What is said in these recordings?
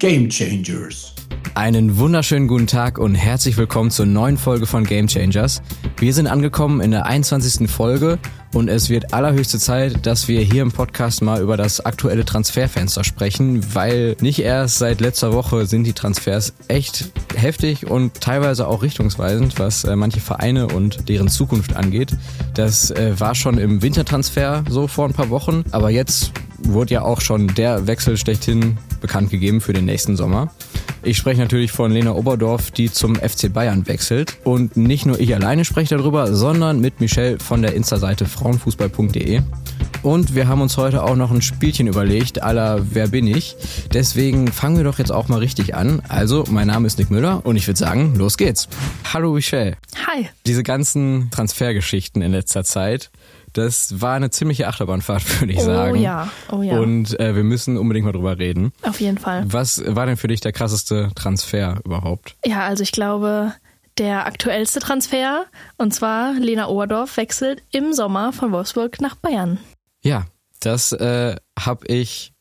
Game Changers. Einen wunderschönen guten Tag und herzlich willkommen zur neuen Folge von Game Changers. Wir sind angekommen in der 21. Folge und es wird allerhöchste Zeit, dass wir hier im Podcast mal über das aktuelle Transferfenster sprechen, weil nicht erst seit letzter Woche sind die Transfers echt heftig und teilweise auch richtungsweisend, was äh, manche Vereine und deren Zukunft angeht. Das äh, war schon im Wintertransfer so vor ein paar Wochen, aber jetzt wurde ja auch schon der Wechsel schlechthin bekannt gegeben für den nächsten Sommer. Ich spreche natürlich von Lena Oberdorf, die zum FC Bayern wechselt. Und nicht nur ich alleine spreche darüber, sondern mit Michelle von der Insta-Seite frauenfußball.de. Und wir haben uns heute auch noch ein Spielchen überlegt, aller Wer bin ich? Deswegen fangen wir doch jetzt auch mal richtig an. Also, mein Name ist Nick Müller und ich würde sagen, los geht's. Hallo Michelle. Hi. Diese ganzen Transfergeschichten in letzter Zeit, das war eine ziemliche Achterbahnfahrt, würde ich Oh sagen. ja, oh ja. Und äh, wir müssen unbedingt mal drüber reden. Auf jeden Fall. Was war denn für dich der krasseste Transfer überhaupt? Ja, also ich glaube, der aktuellste Transfer, und zwar Lena Oberdorf wechselt im Sommer von Wolfsburg nach Bayern. Ja, das äh, habe ich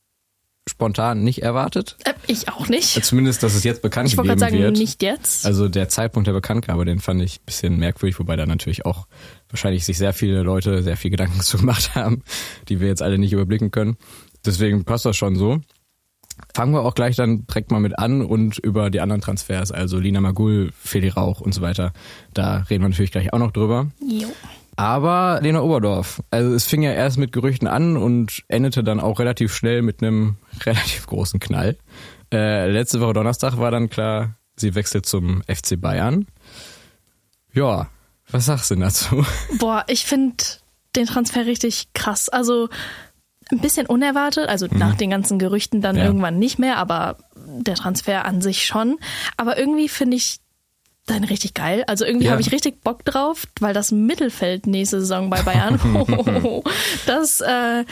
spontan nicht erwartet. Äh, ich auch nicht. Zumindest, dass es jetzt bekannt Ich wollte gegeben gerade sagen, wird. nicht jetzt. Also der Zeitpunkt der Bekanntgabe, den fand ich ein bisschen merkwürdig, wobei da natürlich auch wahrscheinlich sich sehr viele Leute sehr viel Gedanken zu gemacht haben, die wir jetzt alle nicht überblicken können. Deswegen passt das schon so. Fangen wir auch gleich dann direkt mal mit an und über die anderen Transfers, also Lina Magul, Feli Rauch und so weiter. Da reden wir natürlich gleich auch noch drüber. Jo. Aber Lena Oberdorf, also es fing ja erst mit Gerüchten an und endete dann auch relativ schnell mit einem relativ großen Knall. Äh, letzte Woche Donnerstag war dann klar, sie wechselt zum FC Bayern. Ja, was sagst du denn dazu? Boah, ich finde den Transfer richtig krass. Also ein bisschen unerwartet, also nach den ganzen Gerüchten dann Mhm. Ja. irgendwann nicht mehr, aber der Transfer an sich schon. Aber irgendwie finde ich den richtig geil. Also irgendwie Ja. habe ich richtig Bock drauf, weil das Mittelfeld nächste Saison bei Bayern, das äh,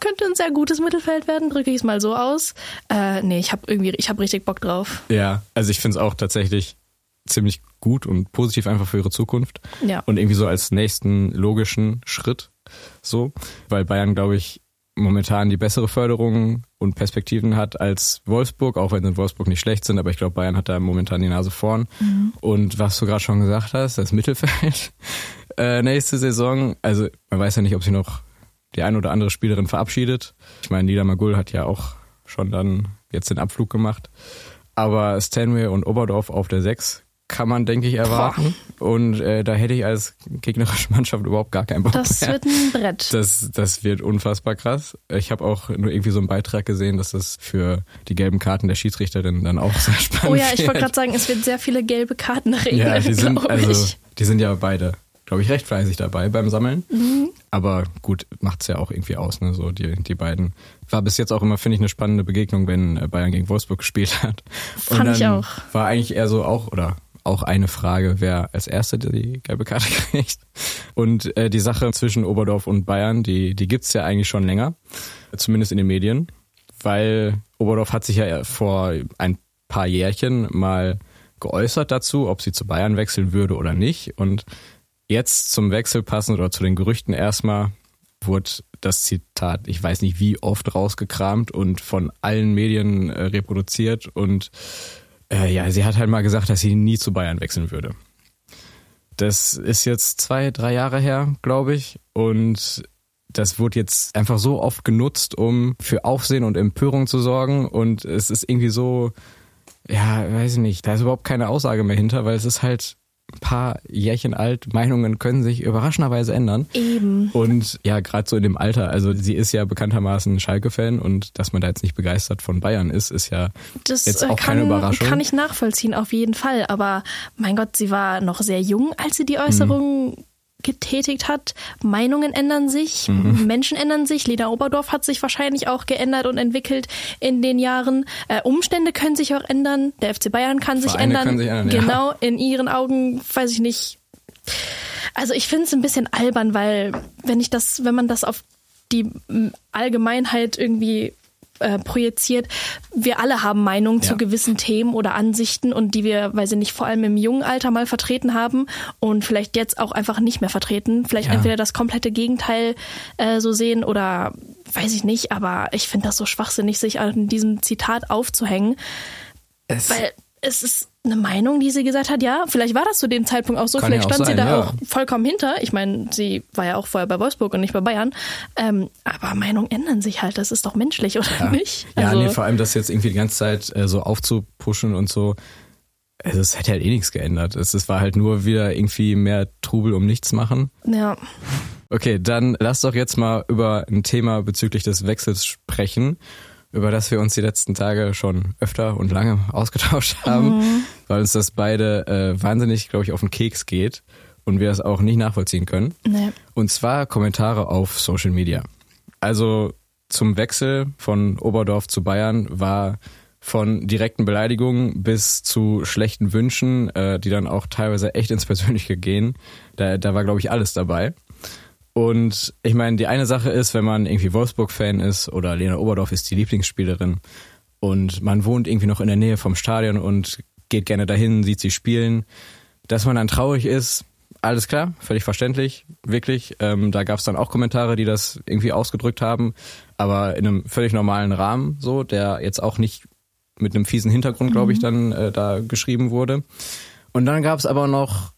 könnte ein sehr gutes Mittelfeld werden, drücke ich es mal so aus. Äh, nee, ich habe irgendwie, ich habe richtig Bock drauf. Ja, also ich finde es auch tatsächlich ziemlich gut und positiv einfach für ihre Zukunft. Ja. Und irgendwie so als nächsten logischen Schritt so, weil Bayern, glaube ich, momentan die bessere Förderung und Perspektiven hat als Wolfsburg, auch wenn sie in Wolfsburg nicht schlecht sind, aber ich glaube, Bayern hat da momentan die Nase vorn. Und was du gerade schon gesagt hast, das Mittelfeld äh, nächste Saison, also man weiß ja nicht, ob sie noch die eine oder andere Spielerin verabschiedet. Ich meine, Lida Magul hat ja auch schon dann jetzt den Abflug gemacht. Aber Stanway und Oberdorf auf der 6 kann man, denke ich, erwarten. Und äh, da hätte ich als gegnerische Mannschaft überhaupt gar keinen Bock Das mehr. wird ein Brett. Das, das wird unfassbar krass. Ich habe auch nur irgendwie so einen Beitrag gesehen, dass das für die gelben Karten der Schiedsrichterin dann auch sehr spannend Oh ja, ich wollte gerade sagen, es wird sehr viele gelbe Karten regnen, Ja, die sind, also, die sind ja beide, glaube ich, recht fleißig dabei beim Sammeln. Mhm. Aber gut, macht's ja auch irgendwie aus, ne? So die, die beiden. War bis jetzt auch immer, finde ich, eine spannende Begegnung, wenn äh, Bayern gegen Wolfsburg gespielt hat. Und Fand ich auch. War eigentlich eher so auch, oder auch eine Frage, wer als Erster die gelbe Karte kriegt. Und äh, die Sache zwischen Oberdorf und Bayern, die, die gibt's ja eigentlich schon länger. Zumindest in den Medien. Weil Oberdorf hat sich ja vor ein paar Jährchen mal geäußert dazu, ob sie zu Bayern wechseln würde oder nicht. Und jetzt zum Wechsel passend oder zu den Gerüchten erstmal wurde das Zitat, ich weiß nicht wie oft rausgekramt und von allen Medien äh, reproduziert und äh, ja, sie hat halt mal gesagt, dass sie nie zu Bayern wechseln würde. Das ist jetzt zwei, drei Jahre her, glaube ich. Und das wurde jetzt einfach so oft genutzt, um für Aufsehen und Empörung zu sorgen. Und es ist irgendwie so, ja, weiß ich nicht, da ist überhaupt keine Aussage mehr hinter, weil es ist halt paar Jährchen alt. Meinungen können sich überraschenderweise ändern. Eben. Und ja, gerade so in dem Alter, also sie ist ja bekanntermaßen Schalke-Fan und dass man da jetzt nicht begeistert von Bayern ist, ist ja Das jetzt äh, auch keine kann, Überraschung. kann ich nachvollziehen, auf jeden Fall. Aber mein Gott, sie war noch sehr jung, als sie die Äußerung Mhm. Getätigt hat. Meinungen ändern sich, Mhm. Menschen ändern sich. Lena Oberdorf hat sich wahrscheinlich auch geändert und entwickelt in den Jahren. Äh, Umstände können sich auch ändern. Der FC Bayern kann sich Vereine ändern. können sich ändern, ja. genau, in ihren Augen, weiß ich nicht. Also ich finde es ein bisschen albern, weil wenn ich das, wenn man das auf die Allgemeinheit irgendwie äh, projiziert. Wir alle haben Meinungen Ja. zu gewissen Themen oder Ansichten und die wir, weil sie nicht vor allem im jungen Alter mal vertreten haben und vielleicht jetzt auch einfach nicht mehr vertreten. Vielleicht Ja. entweder das komplette Gegenteil äh, so sehen oder weiß ich nicht, aber ich finde das so schwachsinnig, sich an diesem Zitat aufzuhängen. Es, Weil es ist eine Meinung, die sie gesagt hat, ja, vielleicht war das zu dem Zeitpunkt auch so, Kann vielleicht ja auch stand sie sein, da ja. auch vollkommen hinter. Ich meine, sie war ja auch vorher bei Wolfsburg und nicht bei Bayern. Ähm, aber Meinungen ändern sich halt, das ist doch menschlich, oder nicht? ja, Also, nee, vor allem das jetzt irgendwie die ganze Zeit äh, so aufzupushen und so. Also es hätte halt eh nichts geändert. Es, es war halt nur wieder irgendwie mehr Trubel um nichts machen. ja. Okay, dann lass doch jetzt mal über ein Thema bezüglich des Wechsels sprechen, über das wir uns die letzten Tage schon öfter und lange ausgetauscht haben, weil uns das beide äh, wahnsinnig, glaube ich, auf den Keks geht und wir das auch nicht nachvollziehen können. Nee. Und zwar Kommentare auf Social Media. Also zum Wechsel von Oberdorf zu Bayern war von direkten Beleidigungen bis zu schlechten Wünschen, äh, die dann auch teilweise echt ins Persönliche gehen. Da, da war, glaube ich, alles dabei. Und ich meine, die eine Sache ist, wenn man irgendwie Wolfsburg-Fan ist oder Lena Oberdorf ist die Lieblingsspielerin und man wohnt irgendwie noch in der Nähe vom Stadion und geht gerne dahin, sieht sie spielen, dass man dann traurig ist, alles klar, völlig verständlich, wirklich. Ähm, da gab es dann auch Kommentare, die das irgendwie ausgedrückt haben, aber in einem völlig normalen Rahmen, so, der jetzt auch nicht mit einem fiesen Hintergrund, glaube ich, dann äh, da geschrieben wurde. Und dann gab es aber noch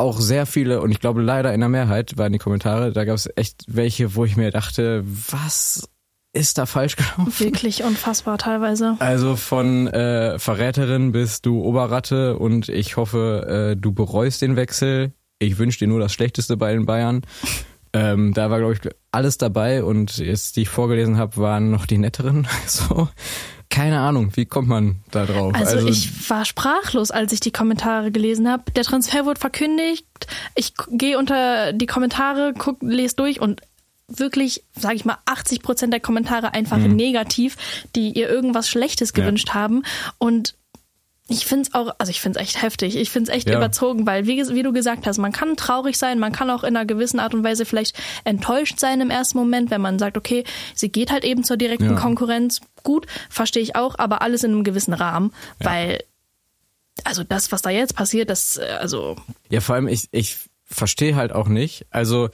auch sehr viele, und ich glaube leider in der Mehrheit waren die Kommentare, da gab es echt welche, wo ich mir dachte, was ist da falsch gelaufen? Wirklich unfassbar teilweise. Also von äh, Verräterin bis du Oberratte und ich hoffe, äh, du bereust den Wechsel. Ich wünsche dir nur das Schlechteste bei den Bayern. Ähm, da war, glaube ich, alles dabei und jetzt, die ich vorgelesen habe, waren noch die netteren. So. Keine Ahnung, wie kommt man da drauf? Also, ich war sprachlos, als ich die Kommentare gelesen habe. Der Transfer wurde verkündigt. Ich gehe unter die Kommentare, guck, lese durch und wirklich, sage ich mal, 80 Prozent der Kommentare einfach negativ, die ihr irgendwas Schlechtes Ja. gewünscht haben. Und ich finde es auch, also ich finde es echt heftig. Ich finde es echt Ja. überzogen, weil, wie, wie du gesagt hast, man kann traurig sein, man kann auch in einer gewissen Art und Weise vielleicht enttäuscht sein im ersten Moment, wenn man sagt, okay, sie geht halt eben zur direkten Ja. Konkurrenz. Gut, verstehe ich auch, aber alles in einem gewissen Rahmen, weil, also das, was da jetzt passiert, das, äh, also, Ja, vor allem, ich, ich verstehe halt auch nicht. Also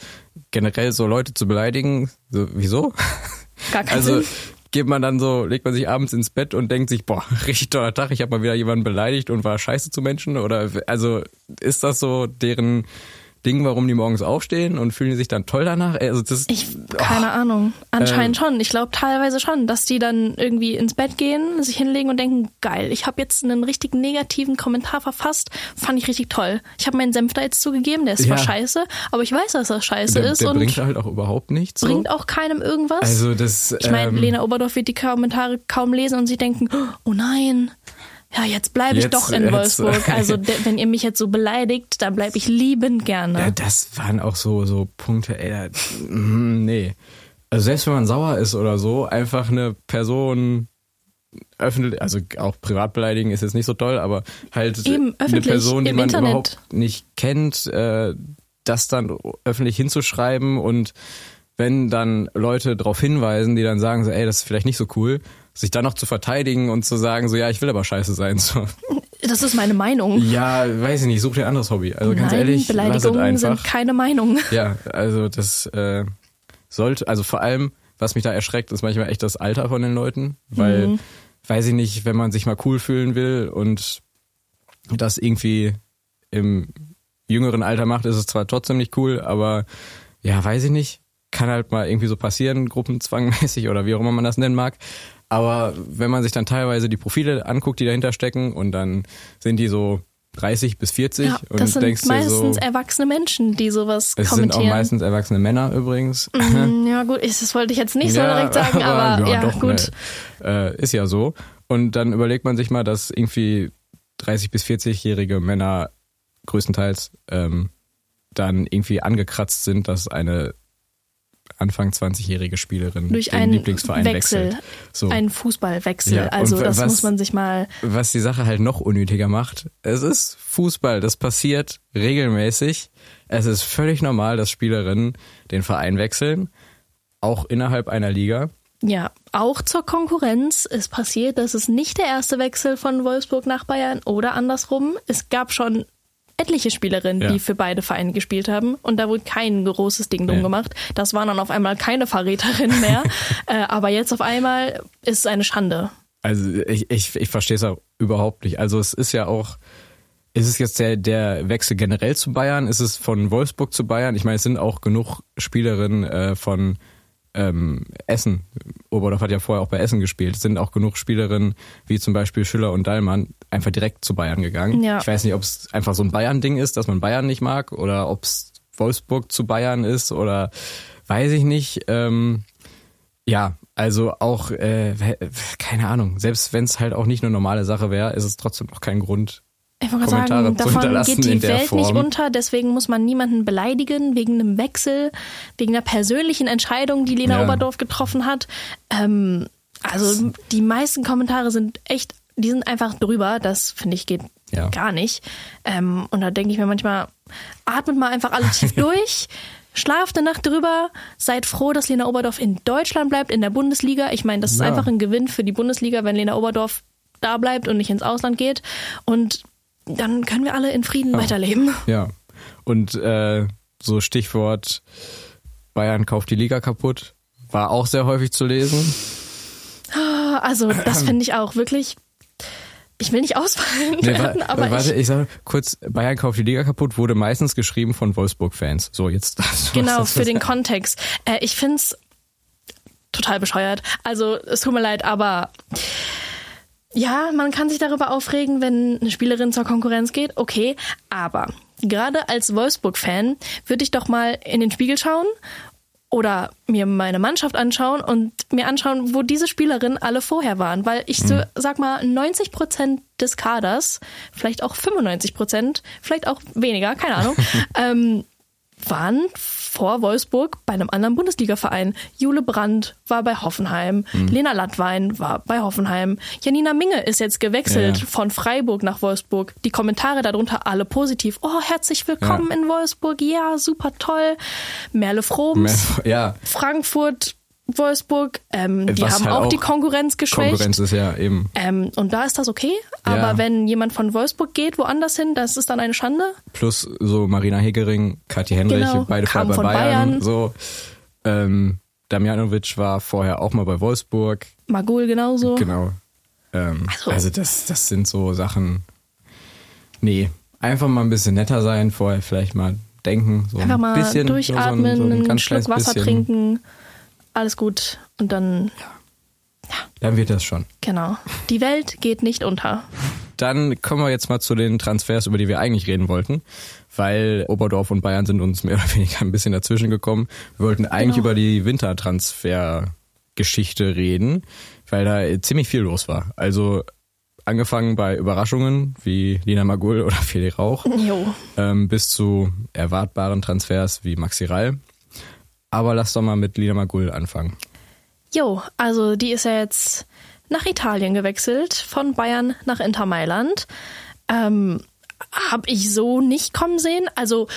generell so Leute zu beleidigen, so, wieso? gar keinen Also Sinn. Geht man dann so, legt man sich abends ins Bett und denkt sich, boah, richtig toller Tag, ich habe mal wieder jemanden beleidigt und war scheiße zu Menschen? Oder also ist das so deren Ding, warum die morgens aufstehen und fühlen die sich dann toll danach? Also das Ich, keine Ahnung. Anscheinend Ähm. schon. Ich glaube teilweise schon, dass die dann irgendwie ins Bett gehen, sich hinlegen und denken, geil, ich habe jetzt einen richtig negativen Kommentar verfasst, fand ich richtig toll. Ich habe meinen Senf da jetzt zugegeben, der ist zwar Ja. scheiße, aber ich weiß, dass das scheiße der, ist der und bringt halt auch überhaupt nichts. So. bringt auch keinem irgendwas. Also das ich meine, ähm, Lena Oberdorf wird die Kommentare kaum lesen und sie denken, oh nein, ja, jetzt bleibe ich Jetzt- doch in jetzt- Wolfsburg. Also wenn ihr mich jetzt so beleidigt, dann bleibe ich liebend gerne. Ja, das waren auch so, so Punkte, ey, da, mm, nee. Also selbst wenn man sauer ist oder so, einfach eine Person öffentlich, also auch privat beleidigen ist jetzt nicht so toll, aber halt Eben, eine Person, die man Internet. überhaupt nicht kennt, äh, das dann öffentlich hinzuschreiben und wenn dann Leute darauf hinweisen, die dann sagen so, ey, das ist vielleicht nicht so cool, sich dann noch zu verteidigen und zu sagen so, ja, ich will aber scheiße sein. So. Das ist meine Meinung. Ja, weiß ich nicht, such dir ein anderes Hobby. Also ganz Nein, ehrlich, lass es Beleidigungen einfach. sind keine Meinung. Ja, also das äh, sollte, also vor allem, was mich da erschreckt, ist manchmal echt das Alter von den Leuten, weil, Mhm. weiß ich nicht, wenn man sich mal cool fühlen will und das irgendwie im jüngeren Alter macht, ist es zwar trotzdem nicht cool, aber ja, weiß ich nicht, kann halt mal irgendwie so passieren, gruppenzwangmäßig oder wie auch immer man das nennen mag. Aber wenn man sich dann teilweise die Profile anguckt, die dahinter stecken und dann sind die so 30 bis 40 Ja, und das sind denkst meistens so, erwachsene Menschen, die sowas es sind kommentieren. auch meistens erwachsene Männer übrigens. Mm, ja gut, ich, das wollte ich jetzt nicht so Ja, direkt sagen, aber, ja, doch, gut. Ne, äh, ist ja so. Und dann überlegt man sich mal, dass irgendwie 30 bis 40-jährige Männer größtenteils ähm, dann irgendwie angekratzt sind, dass eine Anfang 20-jährige Spielerin Durch den einen Lieblingsverein Wechsel, wechselt. So. einen Fußballwechsel. Ja, also das was- muss man sich mal. was die Sache halt noch unnötiger macht, es ist Fußball, das passiert regelmäßig. Es ist völlig normal, dass Spielerinnen den Verein wechseln, auch innerhalb einer Liga. Ja, auch zur Konkurrenz ist passiert, dass es nicht der erste Wechsel von Wolfsburg nach Bayern oder andersrum. Es gab schon etliche Spielerinnen, Ja. die für beide Vereine gespielt haben. Und da wurde kein großes Ding drum Nee. gemacht. Das waren dann auf einmal keine Verräterinnen mehr. äh, aber jetzt auf einmal ist es eine Schande. Also ich, ich, ich verstehe es auch überhaupt nicht. Also es ist ja auch, ist es jetzt der, der Wechsel generell zu Bayern? Ist es von Wolfsburg zu Bayern? Ich meine, es sind auch genug Spielerinnen äh, von ähm, Essen. Oberdorf hat ja vorher auch bei Essen gespielt. Es sind auch genug Spielerinnen wie zum Beispiel Schüller und Dallmann einfach direkt zu Bayern gegangen. Ja. Ich weiß nicht, ob es einfach so ein Bayern-Ding ist, dass man Bayern nicht mag oder ob es Wolfsburg zu Bayern ist oder weiß ich nicht. Ähm, ja, also auch, äh, keine Ahnung, selbst wenn es halt auch nicht eine normale Sache wäre, ist es trotzdem auch kein Grund. Ich wollte sagen, davon geht die Welt nicht Form. unter, deswegen muss man niemanden beleidigen wegen einem Wechsel, wegen einer persönlichen Entscheidung, die Lena Ja. Oberdorf getroffen hat. Ähm, also die meisten Kommentare sind echt, die sind einfach drüber. Das finde ich geht Ja. gar nicht. Ähm, und da denke ich mir manchmal, atmet mal einfach alle tief durch. Schlaft eine Nacht drüber, seid froh, dass Lena Oberdorf in Deutschland bleibt, in der Bundesliga. Ich meine, das ist Ja. einfach ein Gewinn für die Bundesliga, wenn Lena Oberdorf da bleibt und nicht ins Ausland geht. Und dann können wir alle in Frieden weiterleben. Ja. Und äh, so Stichwort Bayern kauft die Liga kaputt, war auch sehr häufig zu lesen. Also, das finde ich auch wirklich. Ich will nicht ausfallen Nee, werden, aber warte, ich, ich sage kurz, Bayern kauft die Liga kaputt, wurde meistens geschrieben von Wolfsburg-Fans. So, jetzt du genau, was für den. Kontext. Äh, ich finde es total bescheuert. Also, es tut mir leid, aber ja, man kann sich darüber aufregen, wenn eine Spielerin zur Konkurrenz geht, okay, aber gerade als Wolfsburg-Fan würde ich doch mal in den Spiegel schauen oder mir meine Mannschaft anschauen und mir anschauen, wo diese Spielerinnen alle vorher waren. Weil ich so, sag mal, 90 Prozent des Kaders, vielleicht auch 95 Prozent, vielleicht auch weniger, keine Ahnung, ähm, waren vor Wolfsburg bei einem anderen Bundesliga-Verein. Jule Brandt war bei Hoffenheim, Lena Lattwein war bei Hoffenheim, Janina Minge ist jetzt gewechselt Ja, von Freiburg nach Wolfsburg. Die Kommentare darunter alle positiv. Oh, herzlich willkommen Ja. in Wolfsburg. Ja, super toll. Merle Froms, Mehr- Ja, Frankfurt, Wolfsburg, ähm, die Was haben halt auch, die Konkurrenz geschwächt. Konkurrenz ist ja eben Ähm, und da ist das okay. Aber Ja. wenn jemand von Wolfsburg geht, woanders hin, das ist dann eine Schande. plus so Marina Hegering, Katja Henrich, Genau, beide kam vorher bei Bayern. Bayern. So, ähm, Damjanovic war vorher auch mal bei Wolfsburg. Magul genauso. Genau. Ähm, Also- also das, das sind so Sachen. Nee, einfach mal ein bisschen netter sein, vorher vielleicht mal denken. So Einfach ein mal bisschen, durchatmen, so ein, so ein ganz Schluck Wasser bisschen. trinken, alles gut. Und dann, Dann wird das schon. genau. Die Welt geht nicht unter. Dann kommen wir jetzt mal zu den Transfers, über die wir eigentlich reden wollten, weil Oberdorf und Bayern sind uns mehr oder weniger ein bisschen dazwischen gekommen. Wir wollten eigentlich Genau. über die Wintertransfergeschichte reden, weil da ziemlich viel los war. Also angefangen bei Überraschungen wie Lina Magul oder Feli Rauch, ähm, bis zu erwartbaren Transfers wie Maxi Rall. Aber lass doch mal mit Lina Magul anfangen. Jo, also die ist ja jetzt nach Italien gewechselt, von Bayern nach Inter Mailand. Ähm, hab ich so nicht kommen sehen. Also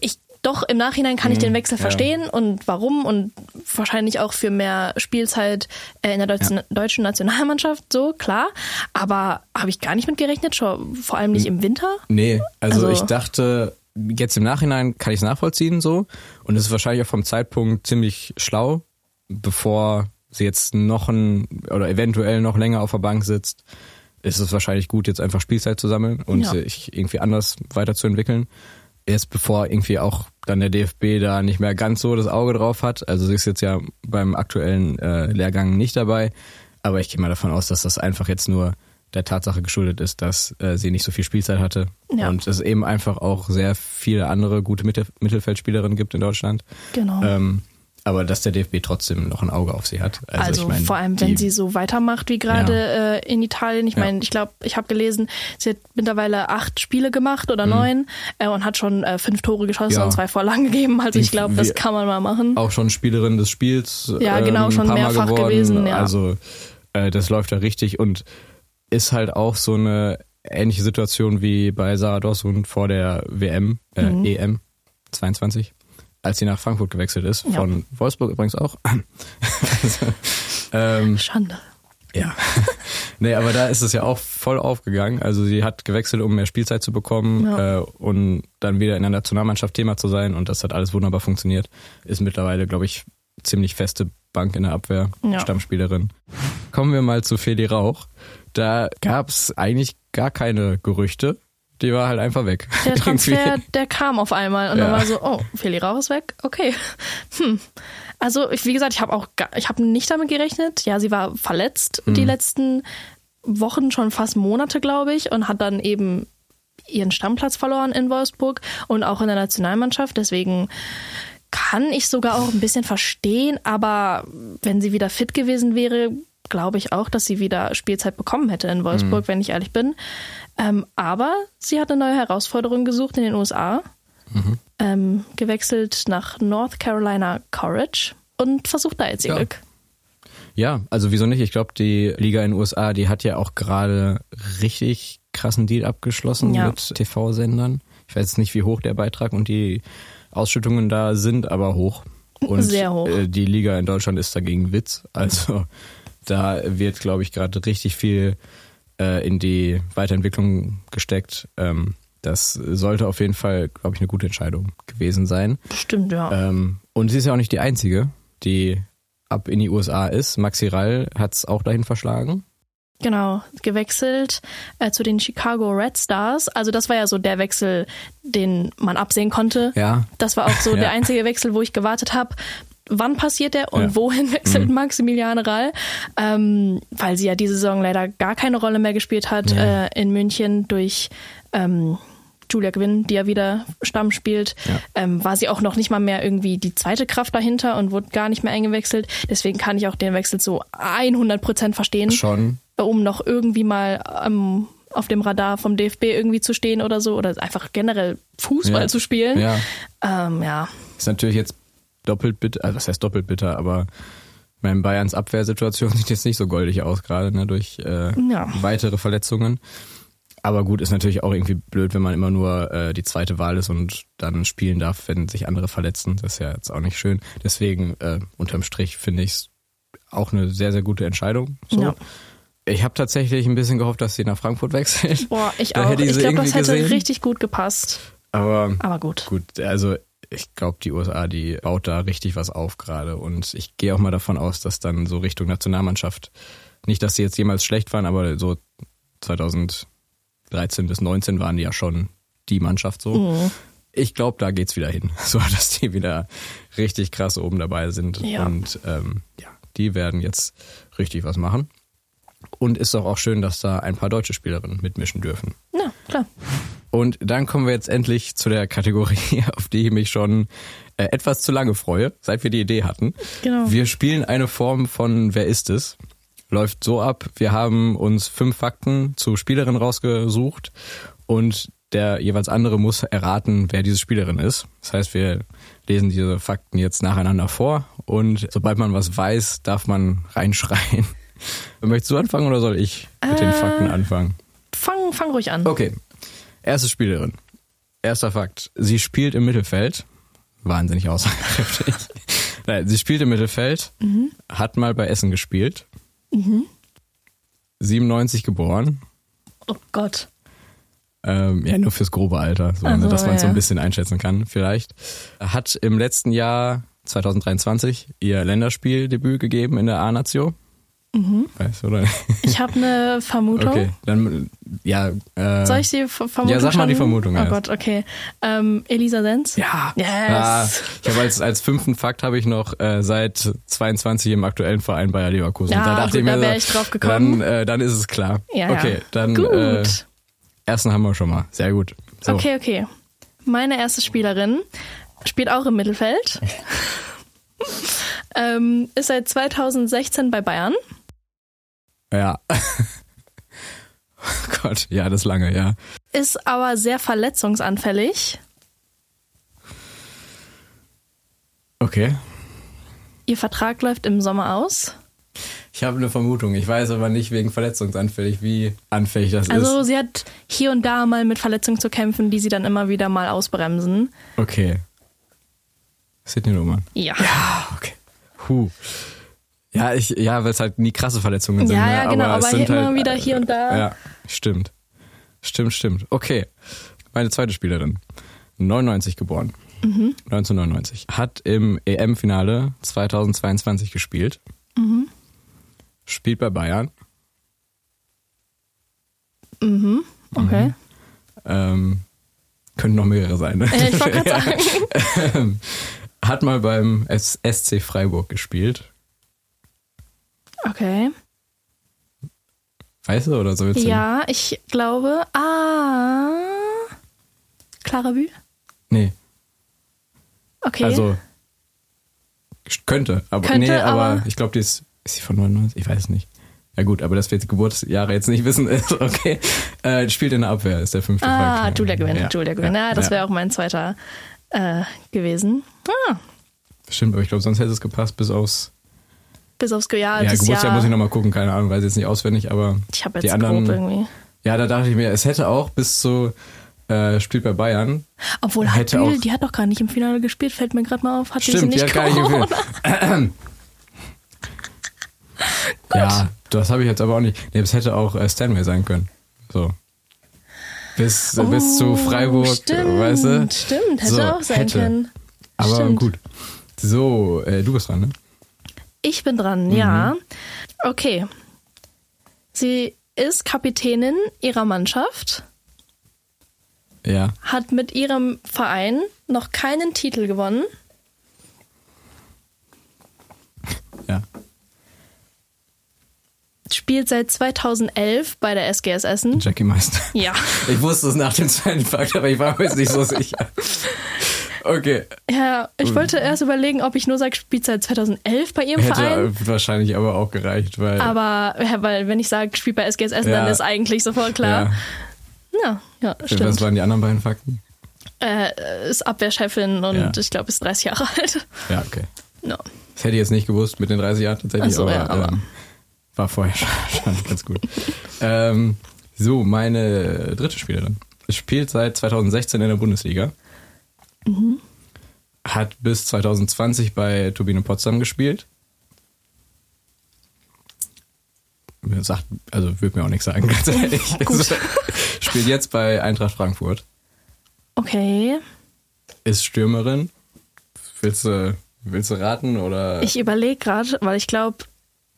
ich doch im Nachhinein kann ich den Wechsel ja. verstehen und warum und wahrscheinlich auch für mehr Spielzeit äh, in der deutschen, deutschen Nationalmannschaft, so klar. Aber habe ich gar nicht mit gerechnet, vor allem nicht im Winter. Nee, also, Also- ich dachte, jetzt im Nachhinein kann ich es nachvollziehen so. Und es ist wahrscheinlich auch vom Zeitpunkt ziemlich schlau, bevor sie jetzt noch ein oder eventuell noch länger auf der Bank sitzt, ist es wahrscheinlich gut, jetzt einfach Spielzeit zu sammeln und Ja. sich irgendwie anders weiterzuentwickeln. Jetzt bevor irgendwie auch dann der DFB da nicht mehr ganz so das Auge drauf hat. Also sie ist jetzt ja beim aktuellen äh, Lehrgang nicht dabei. Aber ich gehe mal davon aus, dass das einfach jetzt nur der Tatsache geschuldet ist, dass äh, sie nicht so viel Spielzeit hatte. Ja. Und es eben einfach auch sehr viele andere gute Mitte Mittelfeldspielerinnen gibt in Deutschland. Genau. Ähm, aber dass der DFB trotzdem noch ein Auge auf sie hat. Also, Also, ich mein, vor allem, wenn die- sie so weitermacht wie gerade äh, in Italien. Ich Ja. meine, ich glaube, ich habe gelesen, sie hat mittlerweile acht Spiele gemacht oder neun äh, und hat schon äh, fünf Tore geschossen Mhm. Ja. und zwei Vorlagen gegeben. Also ich Ich- glaube, das kann man mal machen. auch schon Spielerin des Spiels. Ja, ähm, genau, schon ein paar mehrfach geworden. gewesen, ja. Also äh, das läuft ja richtig und ist halt auch so eine ähnliche Situation wie bei Sarah Dossund vor der WM, äh, Mhm. EM 22, als sie nach Frankfurt gewechselt ist. Ja. Von Wolfsburg übrigens auch. also, ähm, Schande. ja. Nee, aber da ist es ja auch voll aufgegangen. Also sie hat gewechselt, um mehr Spielzeit zu bekommen Ja. äh, und dann wieder in der Nationalmannschaft Thema zu sein. Und das hat alles wunderbar funktioniert. Ist mittlerweile, glaube ich, ziemlich feste Bank in der Abwehr, Ja. Stammspielerin. Kommen wir mal zu Feli Rauch. Da gab's eigentlich gar keine Gerüchte. Die war halt einfach weg. Der Transfer, der kam auf einmal und Ja. dann war so, oh, Feli Rauch ist weg, okay. Hm. Also ich, wie gesagt, ich habe auch, ich habe nicht damit gerechnet. Ja, sie war verletzt Mhm. die letzten Wochen, schon fast Monate, glaube ich, und hat dann eben ihren Stammplatz verloren in Wolfsburg und auch in der Nationalmannschaft. Deswegen kann ich sogar auch ein bisschen verstehen, aber wenn sie wieder fit gewesen wäre, glaube ich auch, dass sie wieder Spielzeit bekommen hätte in Wolfsburg, wenn ich ehrlich bin. Ähm, aber sie hat eine neue Herausforderung gesucht in den USA, ähm, gewechselt nach North Carolina College und versucht da jetzt ihr Ja. Glück. Ja, also wieso nicht? Ich glaube, die Liga in den USA, die hat ja auch gerade richtig krassen Deal abgeschlossen Ja. mit TV-Sendern. Ich weiß jetzt nicht, wie hoch der Beitrag und die Ausschüttungen da sind, aber hoch. Und Sehr hoch. Äh, die Liga in Deutschland ist dagegen Witz. Also da wird, glaube ich, gerade richtig viel äh, in die Weiterentwicklung gesteckt. Ähm, das sollte auf jeden Fall, glaube ich, eine gute Entscheidung gewesen sein. Stimmt, ja. Ähm, und sie ist ja auch nicht die Einzige, die ab in die USA ist. Maxi Rall hat es auch dahin verschlagen. Genau, gewechselt äh, zu den Chicago Red Stars. Also das war ja so der Wechsel, den man absehen konnte. Ja. Das war auch so Ja. der einzige Wechsel, wo ich gewartet habe. Wann passiert der und Ja. Mhm. wohin wechselt Maximilian Rall? Ähm, weil sie ja diese Saison leider gar keine Rolle mehr gespielt hat Ja. äh, in München durch ähm, Julia Gwynn, die ja wieder Stamm spielt, Ja. ähm, war sie auch noch nicht mal mehr irgendwie die zweite Kraft dahinter und wurde gar nicht mehr eingewechselt. Deswegen kann ich auch den Wechsel zu 100 Prozent verstehen Schon. um noch irgendwie mal ähm, auf dem Radar vom DFB irgendwie zu stehen oder so oder einfach generell Fußball zu spielen. Ja. Ähm, ja. Ist natürlich jetzt doppelt bitter, also was heißt doppelt bitter, aber mein Bayerns Abwehrsituation sieht jetzt nicht so goldig aus gerade, ne, durch äh, Ja. weitere Verletzungen. Aber gut, ist natürlich auch irgendwie blöd, wenn man immer nur äh, die zweite Wahl ist und dann spielen darf, wenn sich andere verletzen. Das ist ja jetzt auch nicht schön. Deswegen, äh, unterm Strich, finde ich es auch eine sehr, sehr gute Entscheidung. So. Ja. Ich habe tatsächlich ein bisschen gehofft, dass sie nach Frankfurt wechselt. Boah, ich Da auch. ich glaube, das hätte gesehen. richtig gut gepasst. Aber Aber gut. Gut, also ich glaube, die USA, die baut da richtig was auf gerade. Und ich gehe auch mal davon aus, dass dann so Richtung Nationalmannschaft, nicht, dass sie jetzt jemals schlecht waren, aber so 2013 bis 19 waren die ja schon die Mannschaft so. Mhm. Ich glaube, da geht's wieder hin. So, dass die wieder richtig krass oben dabei sind. Ja. Und ähm, ja, die werden jetzt richtig was machen. Und ist doch auch schön, dass da ein paar deutsche Spielerinnen mitmischen dürfen. Ja, klar. Und dann kommen wir jetzt endlich zu der Kategorie, auf die ich mich schon äh, etwas zu lange freue, seit wir die Idee hatten. Genau. Wir spielen eine Form von Wer ist es? Läuft so ab, wir haben uns fünf Fakten zu Spielerinnen rausgesucht und der jeweils andere muss erraten, wer diese Spielerin ist. Das heißt, wir lesen diese Fakten jetzt nacheinander vor und sobald man was weiß, darf man reinschreien. Möchtest du anfangen oder soll ich mit den Äh. Fakten anfangen? Fang, fang ruhig an. Okay. Erste Spielerin. Erster Fakt. Sie spielt im Mittelfeld. Wahnsinnig aussagekräftig. Nein, sie spielt im Mittelfeld, hat mal bei Essen gespielt. 97 geboren. Oh Gott. Ähm, ja, nur fürs grobe Alter, so, Also, ne, dass man so ja. ein bisschen einschätzen kann, vielleicht. Hat im letzten Jahr, 2023, ihr Länderspieldebüt gegeben in der A-Nation. Weißt du, oder? Ich habe eine Vermutung. Okay, dann, ja. Äh, Soll ich die Ver- Vermutung Ja, sag mal die Vermutung Oh erst. Gott, okay. Ähm, Elisa Sens? Ja. Yes. Ah, ich habe als, als fünften Fakt habe ich noch äh, seit 22 im aktuellen Verein Bayer Leverkusen. Ja, Und da dachte gut, ich mir, da wär so, ich drauf gekommen. Dann, äh, dann ist es klar. Ja, ja. okay, dann Gut. Äh, ersten haben wir schon mal. Sehr gut. So. Okay, okay. Meine erste Spielerin spielt auch im Mittelfeld. ähm, ist seit 2016 bei Bayern. Ja. oh Gott, ja, das lange, ja. Ist aber sehr verletzungsanfällig. Okay. Ihr Vertrag läuft im Sommer aus. Ich habe eine Vermutung. Ich weiß aber nicht wegen verletzungsanfällig, wie anfällig das Also ist. sie hat hier und da mal mit Verletzungen zu kämpfen, die sie dann immer wieder mal ausbremsen. Okay. Sidney Lohmann. Ja. Ah, okay. Huh. Ja, ich, ja, weil es halt nie krasse Verletzungen sind. Ja, ne? ja, genau, aber, aber immer halt, wieder hier und da. Ja, stimmt. Stimmt, stimmt. Okay. Meine zweite Spielerin. 99 geboren. Mhm. 1999. Hat im EM-Finale 2022 gespielt. Mhm. Spielt bei Bayern. Mhm. Okay. Ähm, könnten noch mehrere sein. Ne? Äh, ich wollte gerade sagen. Hat mal beim SC Freiburg gespielt. Okay. Weißt du oder so jetzt? Ja, ich glaube. Ah. Clara Bühl? Nee, Okay. also könnte, aber Könnte, nee, aber, aber- ich glaube, die ist ist sie von 99, ich weiß es nicht. Ja gut, aber dass wir die Geburtsjahre jetzt nicht wissen, ist okay. Äh, spielt in der Abwehr, ist der fünfte ah, Fakt. Julia gewinnt, Ja. Julia gewinnt. Ja, das wäre auch mein zweiter äh, gewesen. Ah, Stimmt, aber ich glaube, sonst hätte es gepasst bis aufs bis aufs Ge- ja, Geburtsjahr Jahr. muss ich nochmal gucken, keine Ahnung, weiß jetzt nicht auswendig, aber ich habe die jetzt anderen- grob irgendwie. ja, da dachte ich mir, es hätte auch bis zu äh, spielt bei Bayern. Obwohl hat hätte Bühl, auch- die hat doch gar nicht im Finale gespielt, fällt mir gerade mal auf. Hat Stimmt, die die sie hat nicht gar nicht gefühlt. Ja, das habe ich jetzt aber auch nicht. Nee, es hätte auch äh, Stanway sein können. So. Bis, bis zu Oh, Freiburg, stimmt, weißt du? Stimmt, hätte So, auch sein hätte. können. Aber Stimmt. gut. So, äh, du bist dran, ne? Ich bin dran, ja. Okay. Sie ist Kapitänin ihrer Mannschaft, Ja. hat mit ihrem Verein noch keinen Titel gewonnen, Ja. Spielt seit 2011 bei der SGS Essen. Jackie Meister. Ja. Ich wusste es nach dem zweiten Fakt, aber ich war mir jetzt nicht so sicher. Okay. Ja, ich wollte erst überlegen, ob ich nur sage, spielt seit 2011 bei ihrem Hätte Verein. wahrscheinlich aber auch gereicht, weil. Aber ja, weil wenn ich sage, spielt bei SGS Essen, Ja. dann ist eigentlich sofort klar. ja. Ja, ja, Was stimmt. waren die anderen beiden Fakten? Äh, ist Abwehrchefin und Ja. ich glaube, ist 30 Jahre alt. Ja, okay. No. Das hätte ich jetzt nicht gewusst mit den 30 Jahren tatsächlich, Ach so, aber, ja, aber- Ähm, war vorher schon, ganz gut. ähm, so, meine dritte Spielerin. Spielt seit 2016 in der Bundesliga. Mhm. Hat bis 2020 bei Turbine Potsdam gespielt. Sagt, also würde mir auch nichts sagen, ganz ehrlich. Also, spielt jetzt bei Eintracht Frankfurt. Okay. Ist Stürmerin. Willst du, willst du raten oder? Ich überlege gerade, weil ich glaube,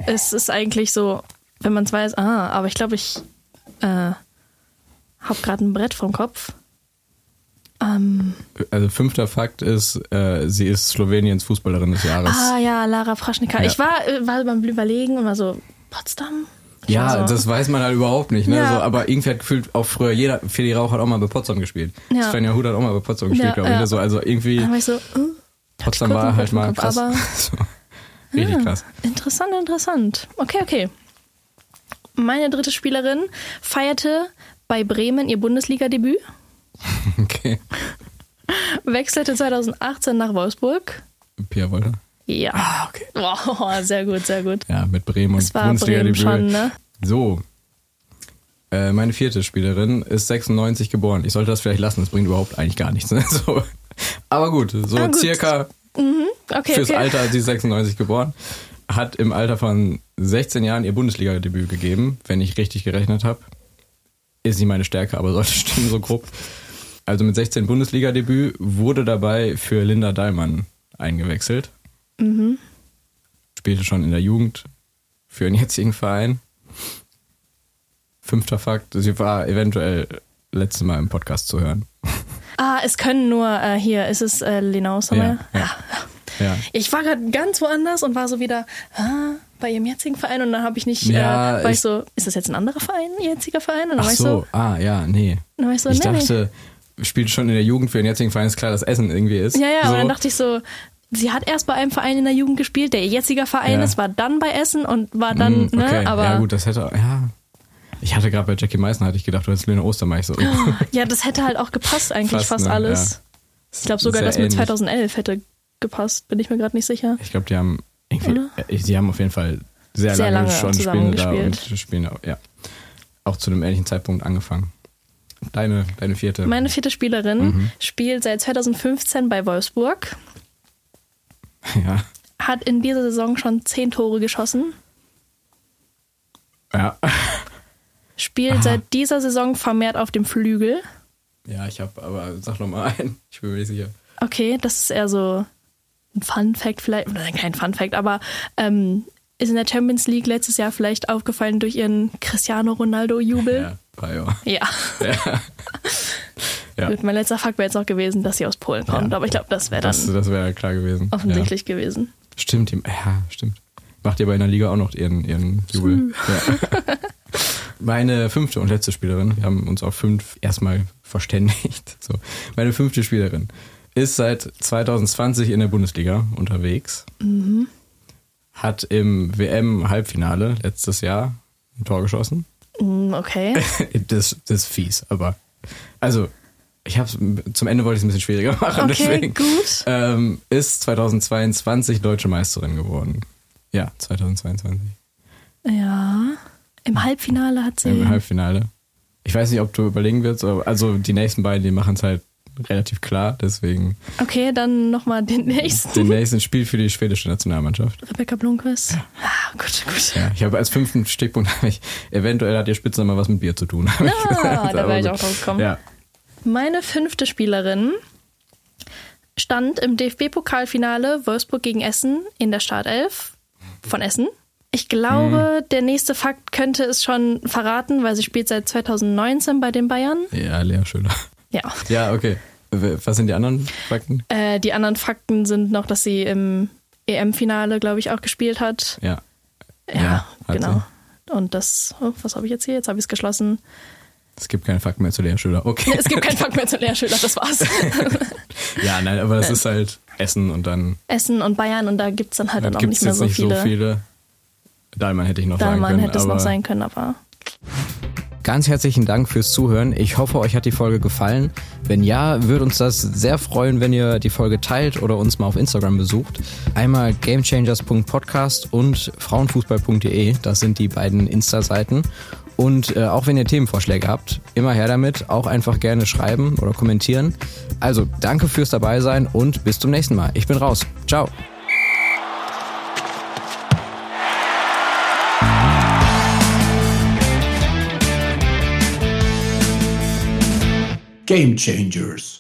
es ist eigentlich so, wenn man es weiß, ah, aber ich glaube, ich äh, habe gerade ein Brett vom Kopf. Ähm, Also fünfter Fakt ist, äh, sie ist Sloweniens Fußballerin des Jahres. ah ja, Lara Praschnika. Ja. Ich war, äh, war beim Überlegen und war so, Potsdam? Ich ja, so, das weiß man halt überhaupt nicht. Ne? Ja. So, aber irgendwie hat gefühlt auch früher jeder, Feli Rauch hat auch mal bei Potsdam gespielt. Ja. Svenja Huth hat auch mal bei Potsdam gespielt, Ja, glaube ich. ja. ne? So, also irgendwie, war ich so, äh, Potsdam war halt mal Kopf, krass. aber- so, richtig krass. Interessant, interessant. Okay, okay. Meine dritte Spielerin feierte bei Bremen ihr Bundesliga-Debüt, Okay. wechselte 2018 nach Wolfsburg. Pia Wolter. Ja. Ah, okay. Wow, sehr gut, sehr gut. Ja, mit Bremen und Bundesliga-Debüt. schon, ne? So. Äh, meine vierte Spielerin ist 96 geboren. Ich sollte das vielleicht lassen, das bringt überhaupt eigentlich gar nichts. Ne? So. Aber gut, so Ah, gut. circa Okay, fürs okay. Alter, sie ist 96 geboren, hat im Alter von 16 Jahren ihr Bundesliga-Debüt gegeben, wenn ich richtig gerechnet habe. Ist nicht meine Stärke, aber sollte stimmen, so grob. Also mit 16 Bundesliga-Debüt wurde dabei für Linda Daimann eingewechselt. Mhm. Spielte schon in der Jugend für ihren jetzigen Verein. Fünfter Fakt, sie war eventuell letztes Mal im Podcast zu hören. Ah, es können nur äh, hier, ist es äh, Sommer? Ja, ja. Ja. Ich war gerade ganz woanders und war so wieder ah, bei ihrem jetzigen Verein und dann habe ich nicht, Ja, äh, war ich, ich- so, ist das jetzt ein anderer Verein, ihr jetziger Verein? Und dann Ach war ich so, so, ah, ja, nee. dann war ich so, ich nee, nee. dachte, spielte schon in der Jugend für den jetzigen Verein, ist klar, dass Essen irgendwie ist. Ja, ja, so. aber dann dachte ich so, sie hat erst bei einem Verein in der Jugend gespielt, der ihr jetziger Verein Ja. ist, war dann bei Essen und war dann, Hm, okay. ne, aber Ja, gut, das hätte, ja. Ich hatte gerade bei Jackie Meißner, hatte ich gedacht, du hättest Lena Ostermeich so. ja, das hätte halt auch gepasst eigentlich Fast, fast, ne, alles. ja. Ich glaube sogar, Sehr das mit ähnlich. 2011 hätte gepasst, bin ich mir gerade nicht sicher. Ich glaube, die haben irgendwie, äh, sie haben auf jeden Fall sehr, Sehr lange, lange schon spielen da und spielen auch, ja. Auch zu einem ähnlichen Zeitpunkt angefangen. Deine, deine vierte. Meine vierte Spielerin Mhm. spielt seit 2015 bei Wolfsburg, ja. hat in dieser Saison schon zehn Tore geschossen. Ja. Spielt seit dieser Saison vermehrt auf dem Flügel. Ja, ich habe, aber sag noch mal ein. Ich bin mir nicht sicher. Okay, das ist eher so ein Fun Fact vielleicht, oder kein Fun Fact, aber ähm, ist in der Champions League letztes Jahr vielleicht aufgefallen durch ihren Cristiano Ronaldo Jubel. Ja. Ja. Ja. ja. Gut, mein letzter Fakt wäre jetzt noch gewesen, dass sie aus Polen kommt, Ja. aber ich glaube, das wäre dann Das, das wäre klar gewesen. offensichtlich gewesen. Ja. Stimmt, ja, stimmt. Macht ihr bei in der Liga auch noch ihren, ihren Jubel. Ja. Meine fünfte und letzte Spielerin, wir haben uns auf fünf erstmal verständigt. So. Meine fünfte Spielerin ist seit 2020 in der Bundesliga unterwegs. Hat im WM-Halbfinale letztes Jahr ein Tor geschossen. Mm, Okay. Das, das ist fies, aber also ich habe zum Ende wollte ich es ein bisschen schwieriger machen, Okay, deswegen gut. ähm, ist 2022 deutsche Meisterin geworden. Ja, 2022 Ja. Im Halbfinale hat sie. im Halbfinale. Ich weiß nicht, ob du überlegen wirst, also die nächsten beiden, die machen es halt relativ klar, deswegen Okay, dann nochmal den nächsten. den nächsten Spiel für die schwedische Nationalmannschaft. Rebecca Blomqvist. Ah, gut, gut. Ja, ich habe als fünften Stichpunkt habe ich eventuell hat ihr Spitzname was mit Bier zu tun. Ah, gesagt, da wäre ich auch drauf gekommen. Ja, Meine fünfte Spielerin stand im DFB-Pokalfinale Wolfsburg gegen Essen in der Startelf von Essen. Ich glaube, der nächste Fakt könnte es schon verraten, weil sie spielt seit 2019 bei den Bayern. ja, Lea Schöler. Ja. Ja, okay. Was sind die anderen Fakten? Äh, die anderen Fakten sind noch, dass sie im EM-Finale, glaube ich, auch gespielt hat. Ja. Ja, Ja, genau. Und das, oh, was habe ich jetzt hier? Jetzt habe ich es geschlossen. Es gibt keine Fakten mehr zu Lea Schöler. Okay. Es gibt keinen Fakt mehr zu Lehrschüler, das war's. Ja, nein, aber das ist halt Essen und dann Essen und Bayern und da gibt es dann halt dann auch gibt nicht es mehr so nicht viele. so viele. Dahlmann hätte ich noch sagen Dahlmann können. hätte es noch sein können, aber Ganz herzlichen Dank fürs Zuhören. Ich hoffe, euch hat die Folge gefallen. Wenn ja, würde uns das sehr freuen, wenn ihr die Folge teilt oder uns mal auf Instagram besucht. Einmal gamechangers.podcast und frauenfußball.de, das sind die beiden Insta-Seiten. Und äh, auch wenn ihr Themenvorschläge habt, immer her damit, auch einfach gerne schreiben oder kommentieren. Also danke fürs Dabeisein und bis zum nächsten Mal. Ich bin raus. Ciao. Game Changers.